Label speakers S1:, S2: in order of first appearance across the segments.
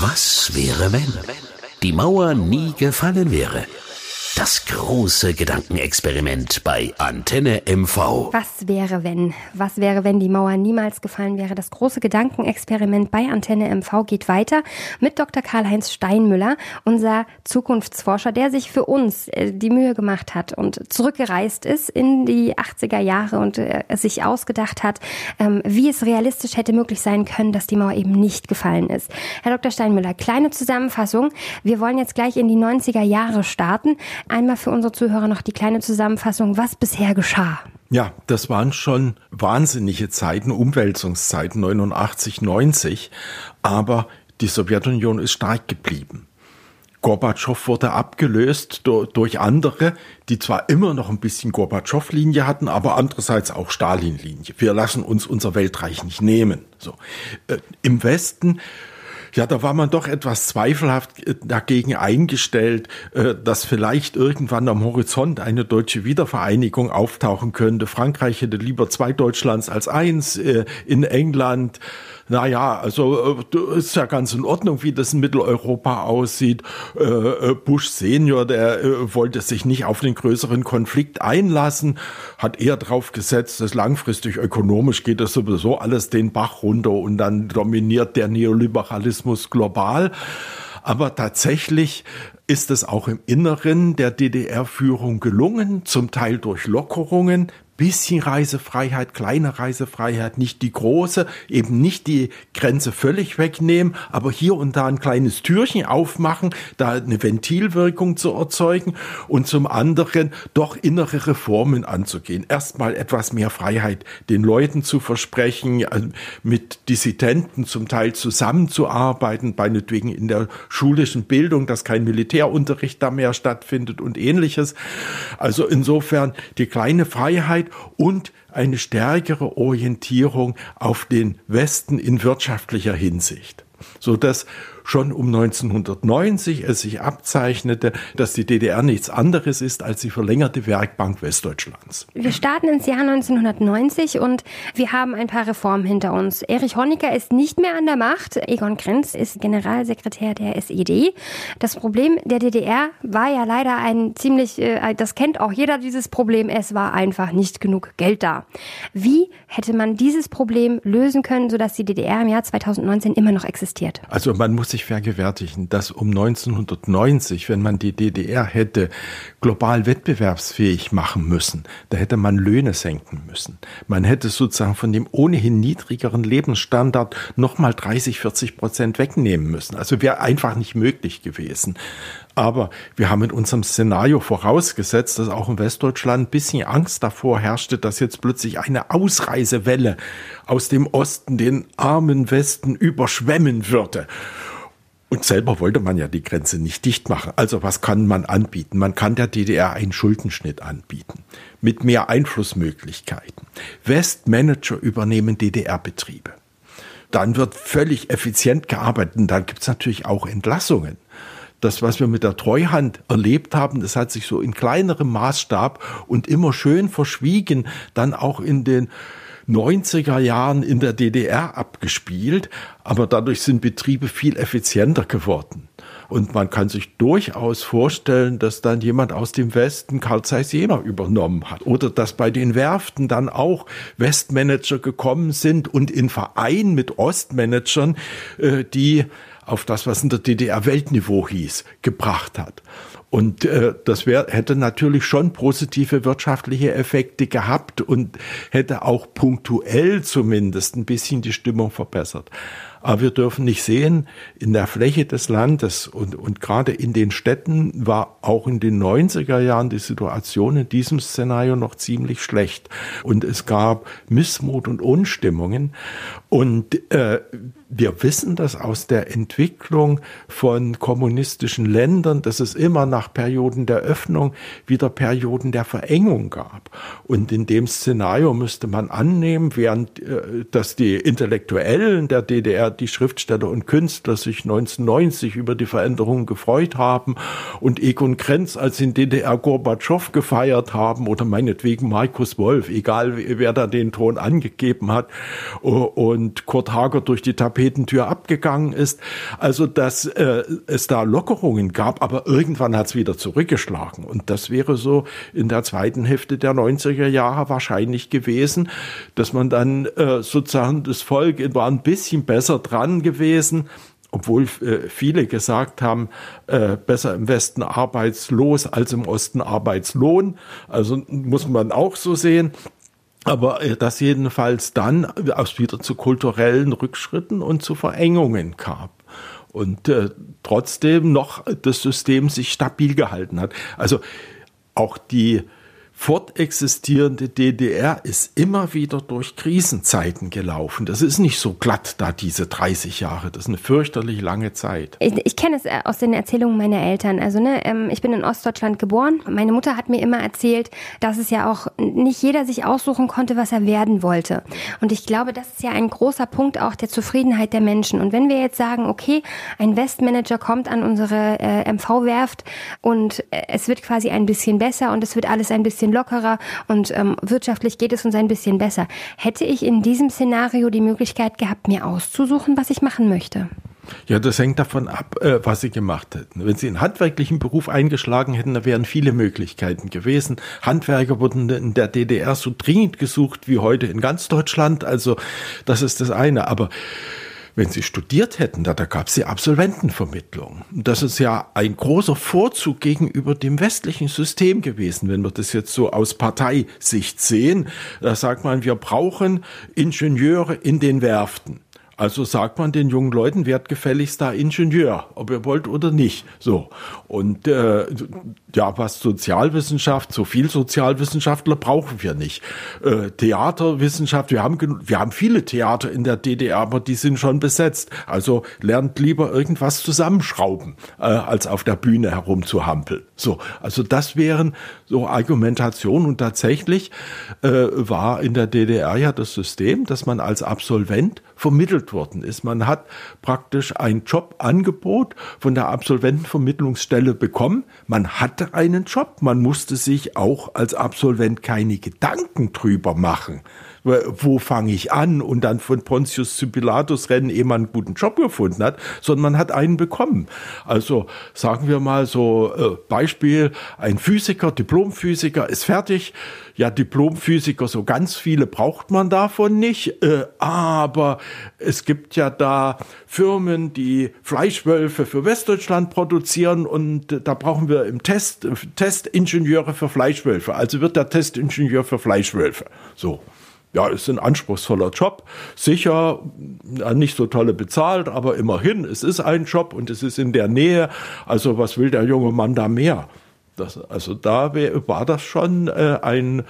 S1: Was wäre, wenn die Mauer nie gefallen wäre? Das große Gedankenexperiment bei Antenne MV.
S2: Was wäre, wenn? Was wäre, wenn die Mauer niemals gefallen wäre? Das große Gedankenexperiment bei Antenne MV geht weiter mit Dr. Karl-Heinz Steinmüller, unser Zukunftsforscher, der sich für uns äh, die Mühe gemacht hat und zurückgereist ist in die 80er Jahre und äh, sich ausgedacht hat, ähm, wie es realistisch hätte möglich sein können, dass die Mauer eben nicht gefallen ist. Herr Dr. Steinmüller, kleine Zusammenfassung. Wir wollen jetzt gleich in die 90er Jahre starten. Einmal für unsere Zuhörer noch die kleine Zusammenfassung, was bisher geschah.
S3: Ja, das waren schon wahnsinnige Zeiten, Umwälzungszeiten 89, 90, aber die Sowjetunion ist stark geblieben. Gorbatschow wurde abgelöst durch andere, die zwar immer noch ein bisschen Gorbatschow-Linie hatten, aber andererseits auch Stalin-Linie. Wir lassen uns unser Weltreich nicht nehmen. So. Äh, Im Westen ja, da war man doch etwas zweifelhaft äh, dagegen eingestellt, äh, dass vielleicht irgendwann am Horizont eine deutsche Wiedervereinigung auftauchen könnte. Frankreich hätte lieber zwei Deutschlands als eins. Äh, in England naja, also äh, ist ja ganz in Ordnung, wie das in Mitteleuropa aussieht. Äh, äh, Bush Senior, der wollte sich nicht auf den größeren Konflikt einlassen, hat eher drauf gesetzt, dass langfristig ökonomisch geht das sowieso alles den Bach runter und dann dominiert der Neoliberalismus global. Aber tatsächlich ist es auch im Inneren der DDR-Führung gelungen, zum Teil durch Lockerungen, bisschen Reisefreiheit, kleine Reisefreiheit, nicht die große, eben nicht die Grenze völlig wegnehmen, aber hier und da ein kleines Türchen aufmachen, da eine Ventilwirkung zu erzeugen und zum anderen doch innere Reformen anzugehen. Erstmal etwas mehr Freiheit den Leuten zu versprechen, mit Dissidenten zum Teil zusammenzuarbeiten, meinetwegen in der schulischen Bildung, dass kein Militärunterricht da mehr stattfindet und ähnliches. Also insofern die kleine Freiheit und eine stärkere Orientierung auf den Westen in wirtschaftlicher Hinsicht, so dass schon um 1990 es sich abzeichnete, dass die DDR nichts anderes ist als die verlängerte Werkbank Westdeutschlands.
S2: Wir starten ins Jahr 1990 und wir haben ein paar Reformen hinter uns. Erich Honecker ist nicht mehr an der Macht. Egon Krenz ist Generalsekretär der SED. Das Problem der DDR war ja leider ein ziemlich, äh, das kennt auch jeder dieses Problem, es war einfach nicht genug Geld da. Wie hätte man dieses Problem lösen können, sodass die DDR im Jahr 2019 immer noch existiert?
S3: Also man muss sich sich vergewärtigen, dass um 1990, wenn man die DDR hätte global wettbewerbsfähig machen müssen, da hätte man Löhne senken müssen. Man hätte sozusagen von dem ohnehin niedrigeren Lebensstandard nochmal 30, 40 Prozent wegnehmen müssen. Also wäre einfach nicht möglich gewesen. Aber wir haben in unserem Szenario vorausgesetzt, dass auch in Westdeutschland ein bisschen Angst davor herrschte, dass jetzt plötzlich eine Ausreisewelle aus dem Osten den armen Westen überschwemmen würde. Und selber wollte man ja die Grenze nicht dicht machen. Also was kann man anbieten? Man kann der DDR einen Schuldenschnitt anbieten mit mehr Einflussmöglichkeiten. Westmanager übernehmen DDR-Betriebe. Dann wird völlig effizient gearbeitet und dann gibt's natürlich auch Entlassungen. Das, was wir mit der Treuhand erlebt haben, das hat sich so in kleinerem Maßstab und immer schön verschwiegen, dann auch in den 90er Jahren in der DDR abgespielt, aber dadurch sind Betriebe viel effizienter geworden. Und man kann sich durchaus vorstellen, dass dann jemand aus dem Westen Karl Zeiss Jena übernommen hat. Oder dass bei den Werften dann auch Westmanager gekommen sind und in Verein mit Ostmanagern, äh, die auf das, was in der DDR Weltniveau hieß, gebracht hat. Und äh, das wär, hätte natürlich schon positive wirtschaftliche Effekte gehabt und hätte auch punktuell zumindest ein bisschen die Stimmung verbessert. Aber wir dürfen nicht sehen, in der Fläche des Landes und, und gerade in den Städten war auch in den 90er Jahren die Situation in diesem Szenario noch ziemlich schlecht. Und es gab Missmut und Unstimmungen. Und äh, wir wissen das aus der Entwicklung von kommunistischen Ländern, dass es immer nach Perioden der Öffnung wieder Perioden der Verengung gab. Und in dem Szenario müsste man annehmen, während äh, dass die Intellektuellen der DDR, die Schriftsteller und Künstler sich 1990 über die Veränderungen gefreut haben und Egon Krenz als in DDR Gorbatschow gefeiert haben oder meinetwegen Markus Wolf, egal wer da den Ton angegeben hat, und Kurt Hager durch die Tabelle Tapetentür abgegangen ist. Also, dass äh, es da Lockerungen gab, aber irgendwann hat es wieder zurückgeschlagen. Und das wäre so in der zweiten Hälfte der 90er Jahre wahrscheinlich gewesen, dass man dann äh, sozusagen das Volk war ein bisschen besser dran gewesen obwohl äh, viele gesagt haben, äh, besser im Westen arbeitslos als im Osten arbeitslohn. Also muss man auch so sehen. Aber äh, das jedenfalls dann wieder zu kulturellen Rückschritten und zu Verengungen kam. Und äh, trotzdem noch das System sich stabil gehalten hat. Also auch die fortexistierende DDR ist immer wieder durch Krisenzeiten gelaufen. Das ist nicht so glatt da, diese 30 Jahre. Das ist eine fürchterlich lange Zeit.
S2: Ich, ich kenne es äh, aus den Erzählungen meiner Eltern. Also, ne, ähm, ich bin in Ostdeutschland geboren. Meine Mutter hat mir immer erzählt, dass es ja auch nicht jeder sich aussuchen konnte, was er werden wollte. Und ich glaube, das ist ja ein großer Punkt auch der Zufriedenheit der Menschen. Und wenn wir jetzt sagen, okay, ein Westmanager kommt an unsere äh, MV-Werft und äh, es wird quasi ein bisschen besser und es wird alles ein bisschen bisschen lockerer und ähm, wirtschaftlich geht es uns ein bisschen besser. Hätte ich in diesem Szenario die Möglichkeit gehabt, mir auszusuchen, was ich machen möchte?
S3: Ja, das hängt davon ab, äh, was Sie gemacht hätten. Wenn Sie einen handwerklichen Beruf eingeschlagen hätten, da wären viele Möglichkeiten gewesen. Handwerker wurden in der DDR so dringend gesucht wie heute in ganz Deutschland. Also das ist das eine. Aber wenn sie studiert hätten, da, da gab es die Absolventenvermittlung. Das ist ja ein großer Vorzug gegenüber dem westlichen System gewesen, wenn wir das jetzt so aus Parteisicht sehen. Da sagt man, wir brauchen Ingenieure in den Werften. Also sagt man den jungen Leuten, werd gefälligst da Ingenieur, ob ihr wollt oder nicht. So. Und äh, ja, was Sozialwissenschaft, so viel Sozialwissenschaftler brauchen wir nicht. Äh, Theaterwissenschaft, wir haben, wir haben viele Theater in der DDR, aber die sind schon besetzt. Also lernt lieber irgendwas zusammenschrauben, äh, als auf der Bühne herumzuhampeln. So, also das wären so Argumentationen und tatsächlich äh, war in der DDR ja das System, dass man als Absolvent vermittelt worden ist. Man hat praktisch ein Jobangebot von der Absolventenvermittlungsstelle bekommen. Man hatte einen Job. Man musste sich auch als Absolvent keine Gedanken drüber machen wo fange ich an und dann von Pontius zu Pilatus rennen, ehe man einen guten Job gefunden hat, sondern man hat einen bekommen. Also sagen wir mal so äh, Beispiel, ein Physiker, Diplomphysiker ist fertig. Ja, Diplomphysiker, so ganz viele braucht man davon nicht, äh, aber es gibt ja da Firmen, die Fleischwölfe für Westdeutschland produzieren und äh, da brauchen wir im Test Testingenieure für Fleischwölfe. Also wird der Testingenieur für Fleischwölfe. So ja, ist ein anspruchsvoller Job. Sicher nicht so tolle bezahlt, aber immerhin, es ist ein Job und es ist in der Nähe. Also was will der junge Mann da mehr? Das, also da war das schon äh, ein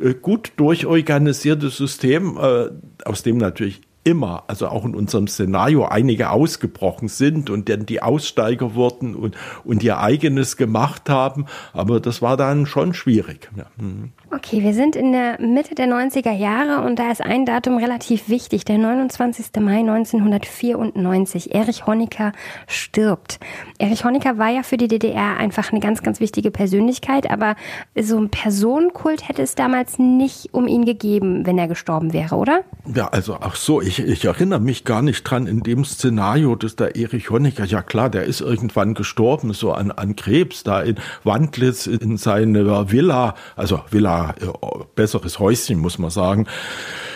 S3: äh, gut durchorganisiertes System, äh, aus dem natürlich immer, also auch in unserem Szenario, einige ausgebrochen sind und dann die Aussteiger wurden und, und ihr eigenes gemacht haben. Aber das war dann schon schwierig. Ja.
S2: Mhm. Okay, wir sind in der Mitte der 90er Jahre und da ist ein Datum relativ wichtig, der 29. Mai 1994. Erich Honecker stirbt. Erich Honecker war ja für die DDR einfach eine ganz, ganz wichtige Persönlichkeit, aber so ein Personenkult hätte es damals nicht um ihn gegeben, wenn er gestorben wäre, oder?
S3: Ja, also ach so, ich, ich erinnere mich gar nicht dran in dem Szenario, dass der Erich Honecker, ja klar, der ist irgendwann gestorben, so an, an Krebs, da in Wandlitz in seiner Villa, also Villa äh, besseres Häuschen, muss man sagen.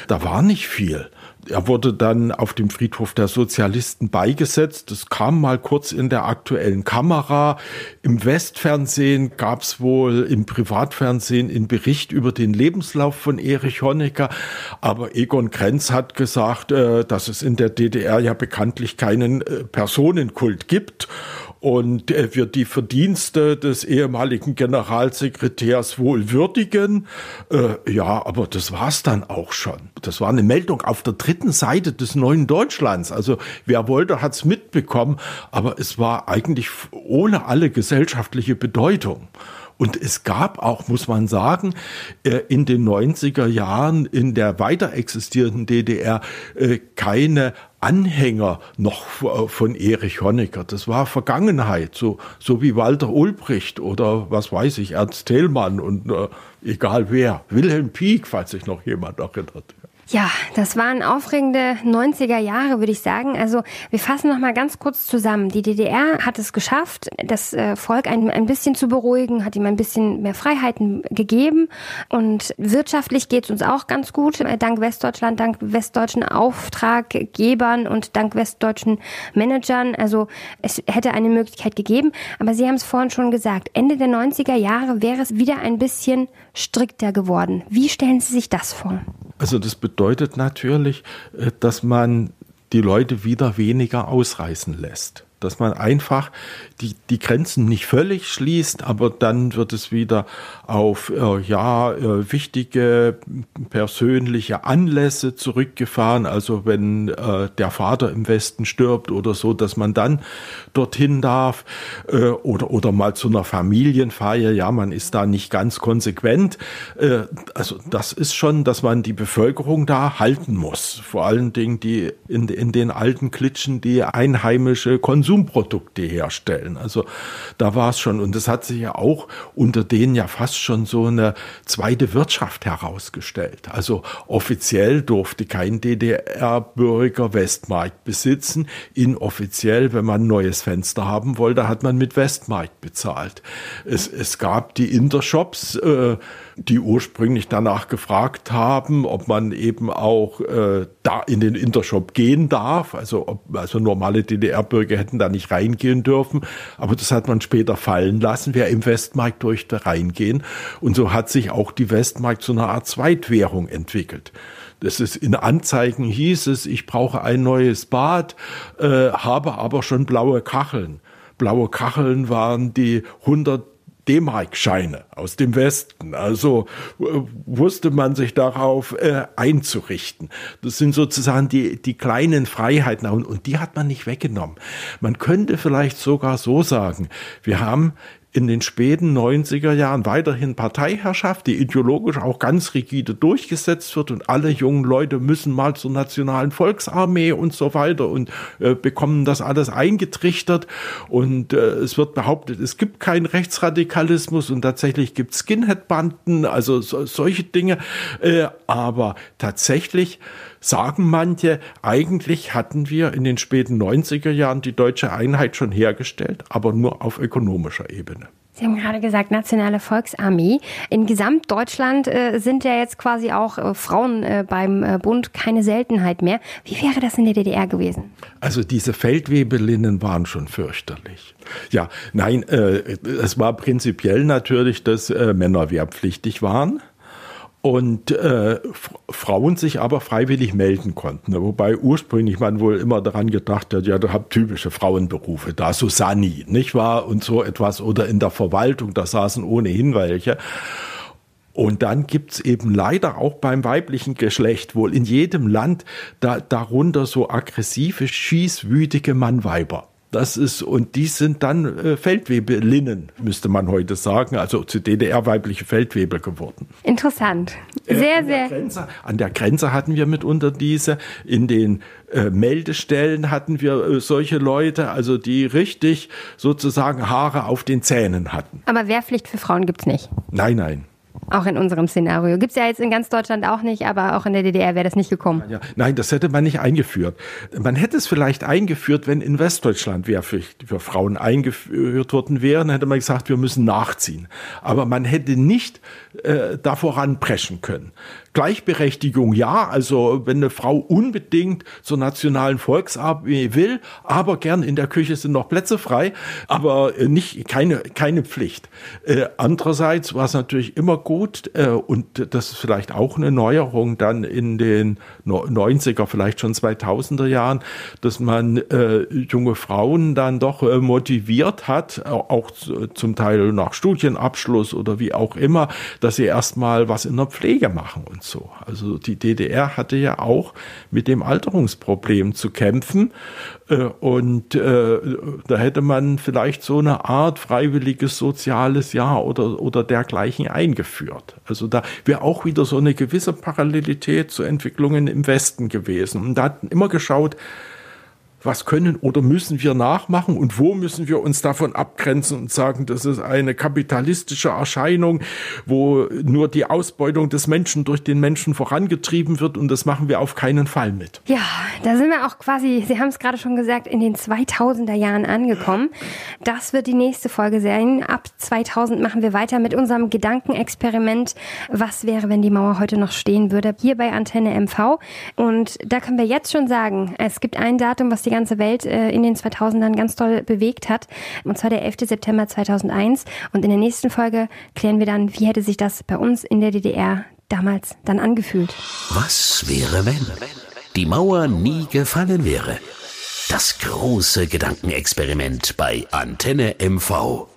S3: Da war nicht viel. Er wurde dann auf dem Friedhof der Sozialisten beigesetzt. Das kam mal kurz in der aktuellen Kamera. Im Westfernsehen gab es wohl im Privatfernsehen einen Bericht über den Lebenslauf von Erich Honecker. Aber Egon Krenz hat gesagt, äh, dass es in der DDR ja bekanntlich keinen äh, Personenkult gibt und er wird die Verdienste des ehemaligen Generalsekretärs wohl würdigen. Äh, ja, aber das war's dann auch schon. Das war eine Meldung auf der dritten Seite des neuen Deutschlands. Also wer wollte, hat's mitbekommen, aber es war eigentlich ohne alle gesellschaftliche Bedeutung. Und es gab auch, muss man sagen, äh, in den 90er Jahren in der weiter existierenden DDR äh, keine Anhänger noch äh, von Erich Honecker. Das war Vergangenheit, so, so wie Walter Ulbricht oder was weiß ich, Ernst Thälmann und äh, egal wer. Wilhelm Pieck, falls sich noch jemand erinnert.
S2: Ja, das waren aufregende 90er Jahre, würde ich sagen. Also wir fassen noch mal ganz kurz zusammen. Die DDR hat es geschafft, das äh, Volk ein, ein bisschen zu beruhigen, hat ihm ein bisschen mehr Freiheiten gegeben. Und wirtschaftlich geht es uns auch ganz gut, dank Westdeutschland, dank westdeutschen Auftraggebern und dank westdeutschen Managern. Also es hätte eine Möglichkeit gegeben. Aber Sie haben es vorhin schon gesagt, Ende der 90er Jahre wäre es wieder ein bisschen strikter geworden. Wie stellen Sie sich das vor?
S3: Also das bedeutet natürlich, äh, dass man die Leute wieder weniger ausreißen lässt dass man einfach die, die Grenzen nicht völlig schließt, aber dann wird es wieder auf äh, ja äh, wichtige persönliche Anlässe zurückgefahren. Also wenn äh, der Vater im Westen stirbt oder so, dass man dann dorthin darf äh, oder oder mal zu einer Familienfeier. Ja, man ist da nicht ganz konsequent. Äh, also das ist schon, dass man die Bevölkerung da halten muss. Vor allen Dingen die in, in den alten Klitschen die einheimische Konsum Konsumprodukte herstellen. Also da war es schon, und das hat sich ja auch unter denen ja fast schon so eine zweite Wirtschaft herausgestellt. Also offiziell durfte kein DDR-Bürger Westmarkt besitzen. Inoffiziell, wenn man ein neues Fenster haben wollte, hat man mit Westmarkt bezahlt. Es, es gab die Intershops, äh, die ursprünglich danach gefragt haben, ob man eben auch äh, da in den Intershop gehen darf. Also, ob, also normale DDR-Bürger hätten da nicht reingehen dürfen. Aber das hat man später fallen lassen. Wer im Westmarkt durfte reingehen. Und so hat sich auch die Westmarkt zu einer Art Zweitwährung entwickelt. Das ist in Anzeigen hieß es, ich brauche ein neues Bad, äh, habe aber schon blaue Kacheln. Blaue Kacheln waren die 100 D-Mark-Scheine aus dem Westen. Also äh, wusste man sich darauf äh, einzurichten. Das sind sozusagen die, die kleinen Freiheiten und, und die hat man nicht weggenommen. Man könnte vielleicht sogar so sagen, wir haben in den späten 90er Jahren weiterhin Parteiherrschaft, die ideologisch auch ganz rigide durchgesetzt wird und alle jungen Leute müssen mal zur nationalen Volksarmee und so weiter und äh, bekommen das alles eingetrichtert und äh, es wird behauptet, es gibt keinen Rechtsradikalismus und tatsächlich gibt Skinhead-Banden, also so, solche Dinge, äh, aber tatsächlich sagen manche, eigentlich hatten wir in den späten 90er Jahren die deutsche Einheit schon hergestellt, aber nur auf ökonomischer Ebene.
S2: Sie haben gerade gesagt, Nationale Volksarmee. In Gesamtdeutschland äh, sind ja jetzt quasi auch äh, Frauen äh, beim äh, Bund keine Seltenheit mehr. Wie wäre das in der DDR gewesen?
S3: Also diese Feldwebelinnen waren schon fürchterlich. Ja, nein, äh, es war prinzipiell natürlich, dass äh, Männer wehrpflichtig waren und äh, Frauen sich aber freiwillig melden konnten. Wobei ursprünglich man wohl immer daran gedacht hat, ja, du habt typische Frauenberufe, da Susanni, nicht wahr? Und so etwas. Oder in der Verwaltung, da saßen ohnehin welche. Und dann gibt's eben leider auch beim weiblichen Geschlecht wohl in jedem Land da, darunter so aggressive, schießwütige Mannweiber. Das ist, und die sind dann äh, Feldwebelinnen, müsste man heute sagen, also zu DDR weibliche Feldwebel geworden.
S2: Interessant. Sehr,
S3: äh,
S2: sehr.
S3: Grenze, an der Grenze hatten wir mitunter diese, in den äh, Meldestellen hatten wir äh, solche Leute, also die richtig sozusagen Haare auf den Zähnen hatten.
S2: Aber Wehrpflicht für Frauen gibt's nicht.
S3: Nein, nein.
S2: Auch in unserem Szenario. Gibt es ja jetzt in ganz Deutschland auch nicht, aber auch in der DDR wäre das nicht gekommen.
S3: Ja, nein, das hätte man nicht eingeführt. Man hätte es vielleicht eingeführt, wenn in Westdeutschland Wehrpflicht für Frauen eingeführt worden wäre, dann hätte man gesagt, wir müssen nachziehen. Aber man hätte nicht äh, da voranpreschen können. Gleichberechtigung ja, also wenn eine Frau unbedingt zur nationalen Volksarmee will, aber gern in der Küche sind noch Plätze frei, aber äh, nicht keine keine Pflicht. Äh, andererseits war es natürlich immer gut äh, und das ist vielleicht auch eine Neuerung dann in den 90er, vielleicht schon 2000er Jahren, dass man äh, junge Frauen dann doch äh, motiviert hat, auch zum Teil nach Studienabschluss oder wie auch immer, dass sie erstmal was in der Pflege machen und so. Also die DDR hatte ja auch mit dem Alterungsproblem zu kämpfen. Äh, und äh, da hätte man vielleicht so eine Art freiwilliges soziales Jahr oder, oder dergleichen eingeführt. Also da wäre auch wieder so eine gewisse Parallelität zu Entwicklungen im Westen gewesen. Und da hat immer geschaut, was können oder müssen wir nachmachen und wo müssen wir uns davon abgrenzen und sagen, das ist eine kapitalistische Erscheinung, wo nur die Ausbeutung des Menschen durch den Menschen vorangetrieben wird und das machen wir auf keinen Fall mit.
S2: Ja, da sind wir auch quasi, Sie haben es gerade schon gesagt, in den 2000er Jahren angekommen. Das wird die nächste Folge sein. Ab 2000 machen wir weiter mit unserem Gedankenexperiment. Was wäre, wenn die Mauer heute noch stehen würde? Hier bei Antenne MV. Und da können wir jetzt schon sagen, es gibt ein Datum, was die ganze Welt äh, in den 2000ern ganz toll bewegt hat. Und zwar der 11. September 2001. Und in der nächsten Folge klären wir dann, wie hätte sich das bei uns in der DDR damals dann angefühlt.
S1: Was wäre, wenn die Mauer nie gefallen wäre? Das große Gedankenexperiment bei Antenne MV.